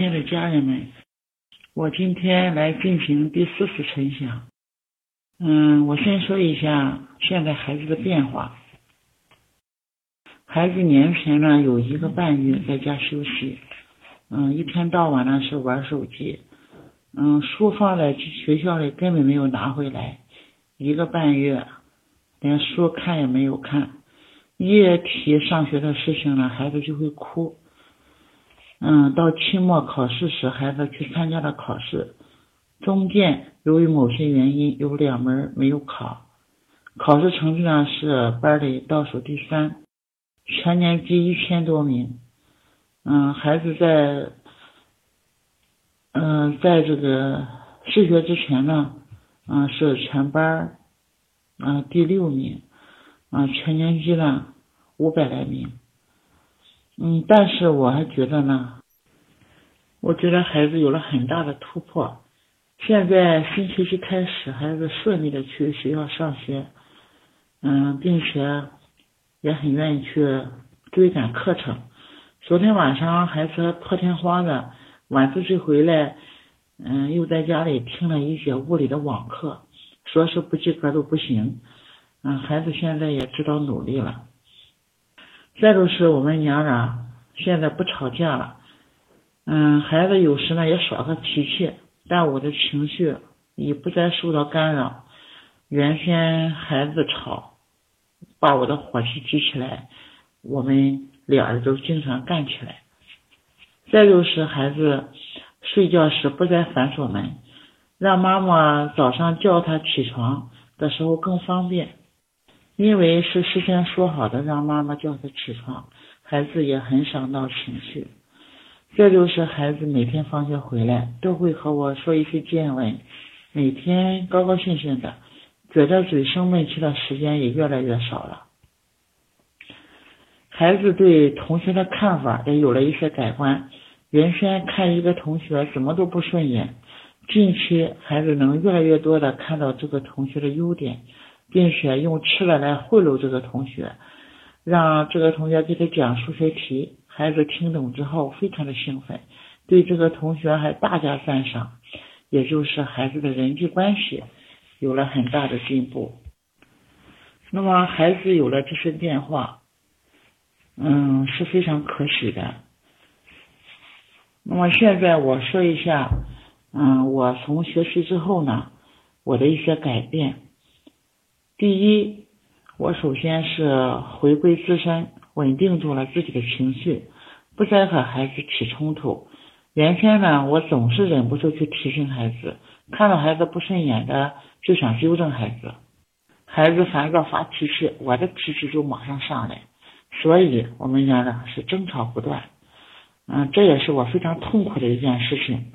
亲爱的家人们，我今天来进行第四次晨想。嗯，我先说一下现在孩子的变化。孩子年前呢有一个半月在家休息，嗯，一天到晚呢是玩手机，嗯，书放在学校里根本没有拿回来，一个半月连书看也没有看，一提上学的事情呢，孩子就会哭。嗯，到期末考试时，孩子去参加了考试，中间由于某些原因有两门没有考，考试成绩呢是班里倒数第三，全年级一千多名。嗯，孩子在嗯在这个试学之前呢，嗯是全班嗯第六名，嗯全年级呢五百来名。嗯，但是我还觉得呢，我觉得孩子有了很大的突破。现在新学期开始，孩子顺利的去学校上学，嗯，并且也很愿意去追赶课程。昨天晚上孩子破天荒的晚自习回来，嗯，又在家里听了一节物理的网课，说是不及格都不行。嗯，孩子现在也知道努力了。再就是我们娘俩现在不吵架了，嗯，孩子有时呢也耍个脾气，但我的情绪已不再受到干扰。原先孩子吵，把我的火气激起来，我们俩人都经常干起来。再就是孩子睡觉时不再反锁门，让妈妈早上叫他起床的时候更方便。因为是事先说好的，让妈妈叫他起床，孩子也很少闹情绪。这就是孩子每天放学回来都会和我说一些见闻，每天高高兴兴的，觉得嘴生闷气的时间也越来越少了。孩子对同学的看法也有了一些改观，原先看一个同学怎么都不顺眼，近期孩子能越来越多的看到这个同学的优点。并且用吃的来贿赂这个同学，让这个同学给他讲数学题，孩子听懂之后非常的兴奋，对这个同学还大加赞赏，也就是孩子的人际关系有了很大的进步。那么孩子有了这些变化，嗯是非常可喜的。那么现在我说一下，嗯我从学习之后呢，我的一些改变。第一，我首先是回归自身，稳定住了自己的情绪，不再和孩子起冲突。原先呢，我总是忍不住去提醒孩子，看到孩子不顺眼的就想纠正孩子，孩子烦躁发脾气，我的脾气就马上上来，所以我们家呢是争吵不断。嗯，这也是我非常痛苦的一件事情。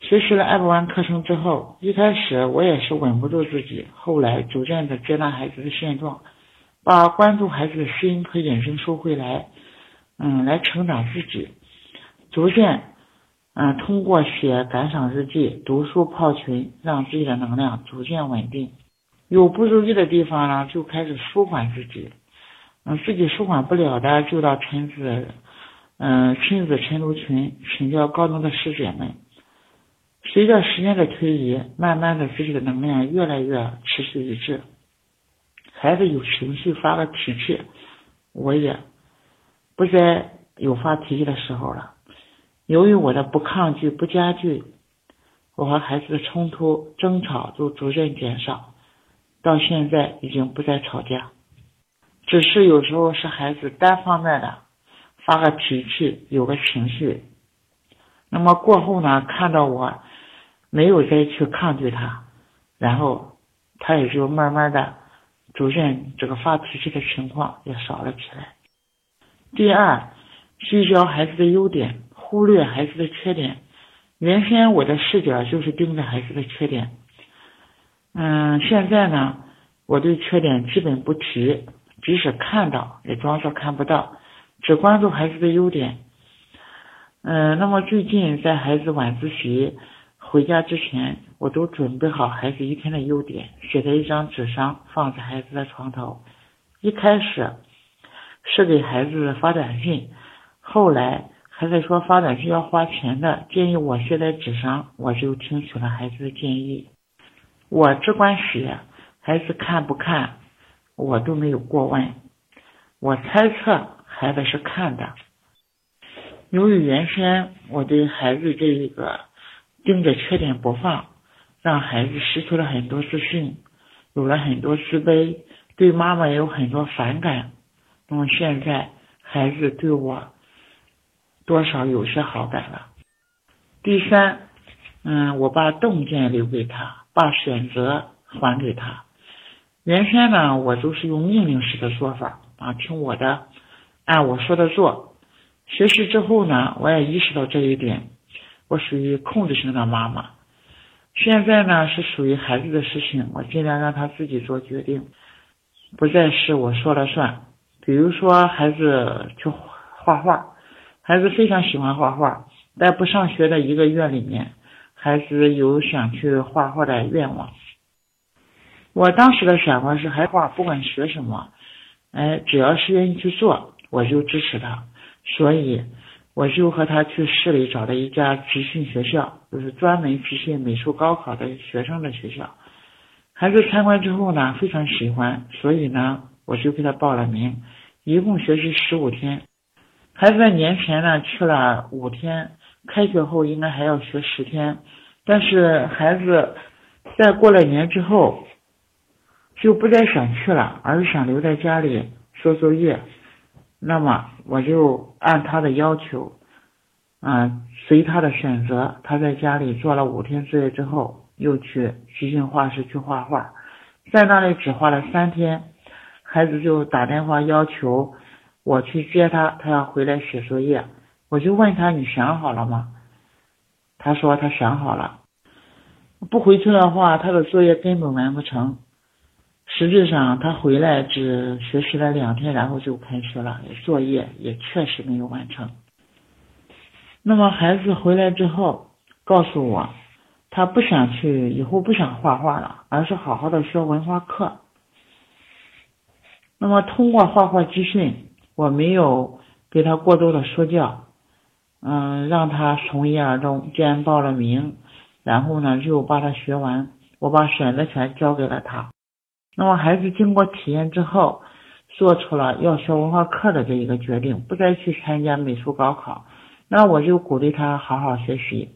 学习了 F 班课程之后，一开始我也是稳不住自己，后来逐渐的接纳孩子的现状，把关注孩子的心和眼睛收回来，嗯，来成长自己，逐渐，嗯，通过写感想日记、读书泡群，让自己的能量逐渐稳定。有不如意的地方呢，就开始舒缓自己，嗯，自己舒缓不了的，就到亲子，嗯，亲子晨读群请教高中的师姐们。随着时间的推移，慢慢的自己的能量越来越持续一致。孩子有情绪发个脾气，我也不再有发脾气的时候了。由于我的不抗拒、不加剧，我和孩子的冲突、争吵就逐渐减少，到现在已经不再吵架，只是有时候是孩子单方面的发个脾气，有个情绪。那么过后呢，看到我。没有再去抗拒他，然后他也就慢慢的逐渐这个发脾气的情况也少了起来。第二，聚焦孩子的优点，忽略孩子的缺点。原先我的视角就是盯着孩子的缺点，嗯，现在呢，我对缺点基本不提，即使看到也装作看不到，只关注孩子的优点。嗯，那么最近在孩子晚自习。回家之前，我都准备好孩子一天的优点，写在一张纸上，放在孩子的床头。一开始是给孩子发短信，后来孩子说发短信要花钱的，建议我写在纸上，我就听取了孩子的建议。我只管写，孩子看不看，我都没有过问。我猜测孩子是看的。由于原先我对孩子这一个盯着缺点不放，让孩子失去了很多自信，有了很多自卑，对妈妈也有很多反感。那么现在孩子对我多少有些好感了。第三，嗯，我把洞见留给他，把选择还给他。原先呢，我都是用命令式的说法啊，听我的，按我说的做。学习之后呢，我也意识到这一点，我属于控制型的妈妈。现在呢是属于孩子的事情，我尽量让他自己做决定，不再是我说了算。比如说孩子去画画，孩子非常喜欢画画，在不上学的一个月里面，孩子有想去画画的愿望。我当时的想法是，孩子不管学什么，哎，只要是愿意去做，我就支持他。所以，我就和他去市里找了一家集训学校，就是专门集训美术高考的学生的学校。孩子参观之后呢，非常喜欢，所以呢，我就给他报了名，一共学习十五天。孩子在年前呢去了五天，开学后应该还要学十天，但是孩子在过了年之后，就不再想去了，而是想留在家里做作业。那么我就按他的要求，啊，随他的选择。他在家里做了五天作业之后，又去集训画室去画画，在那里只画了三天，孩子就打电话要求我去接他，他要回来写作业。我就问他：“你想好了吗？”他说：“他想好了，不回去的话，他的作业根本完不成。”实质上，他回来只学习了两天，然后就开学了，作业也确实没有完成。那么孩子回来之后告诉我，他不想去，以后不想画画了，而是好好的学文化课。那么通过画画集训，我没有给他过多的说教，嗯，让他从一而终，既然报了名，然后呢就把他学完，我把选择权交给了他。那么孩子经过体验之后，做出了要学文化课的这一个决定，不再去参加美术高考。那我就鼓励他好好学习。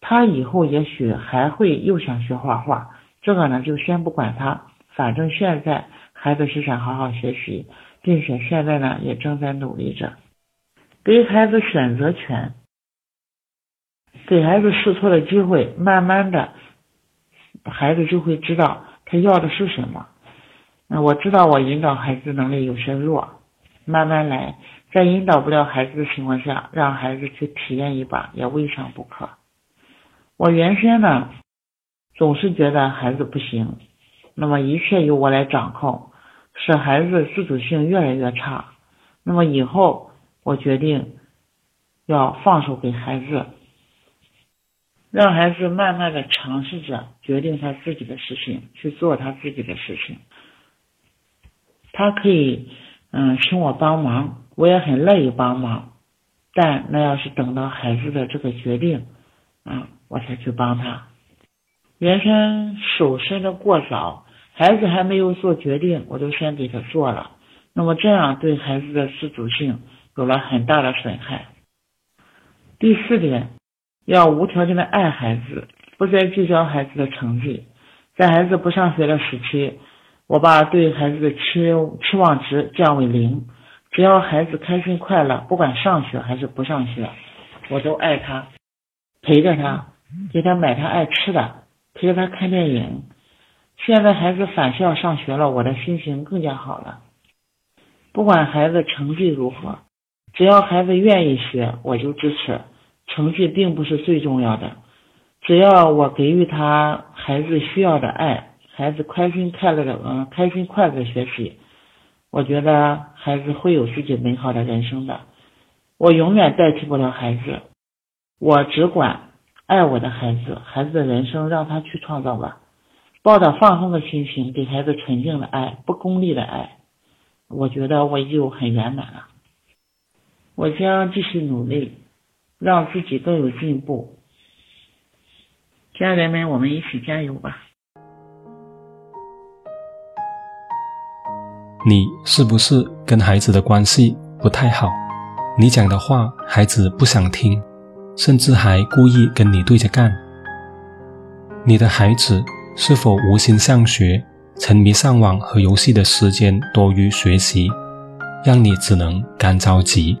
他以后也许还会又想学画画，这个呢就先不管他，反正现在孩子是想好好学习，并且现在呢也正在努力着。给孩子选择权，给孩子试错的机会，慢慢的，孩子就会知道。他要的是什么？那我知道我引导孩子能力有些弱，慢慢来，在引导不了孩子的情况下，让孩子去体验一把也未尝不可。我原先呢，总是觉得孩子不行，那么一切由我来掌控，使孩子自主性越来越差。那么以后，我决定要放手给孩子。让孩子慢慢的尝试着决定他自己的事情，去做他自己的事情。他可以，嗯，请我帮忙，我也很乐意帮忙。但那要是等到孩子的这个决定，啊，我才去帮他。原先手伸的过早，孩子还没有做决定，我就先给他做了。那么这样对孩子的自主性有了很大的损害。第四点。要无条件的爱孩子，不再计较孩子的成绩。在孩子不上学的时期，我把对孩子的期期望值降为零。只要孩子开心快乐，不管上学还是不上学，我都爱他，陪着他，给他买他爱吃的，陪着他看电影。现在孩子返校上学了，我的心情更加好了。不管孩子成绩如何，只要孩子愿意学，我就支持。成绩并不是最重要的，只要我给予他孩子需要的爱，孩子开心快乐的嗯开心快乐的学习，我觉得孩子会有自己美好的人生的。我永远代替不了孩子，我只管爱我的孩子，孩子的人生让他去创造吧。抱着放松的心情，给孩子纯净的爱，不功利的爱，我觉得我已经很圆满了。我将继续努力，让自己更有进步。家人们，我们一起加油吧！你是不是跟孩子的关系不太好？你讲的话，孩子不想听，甚至还故意跟你对着干。你的孩子是否无心上学，沉迷上网和游戏的时间多于学习，让你只能干着急？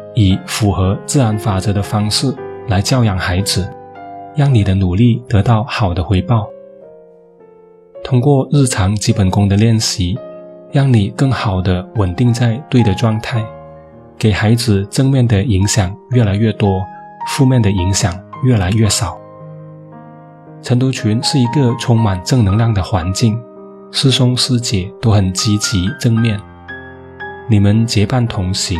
以符合自然法则的方式来教养孩子，让你的努力得到好的回报。通过日常基本功的练习，让你更好的稳定在对的状态，给孩子正面的影响越来越多，负面的影响越来越少。晨读群是一个充满正能量的环境，师兄师姐都很积极正面，你们结伴同行。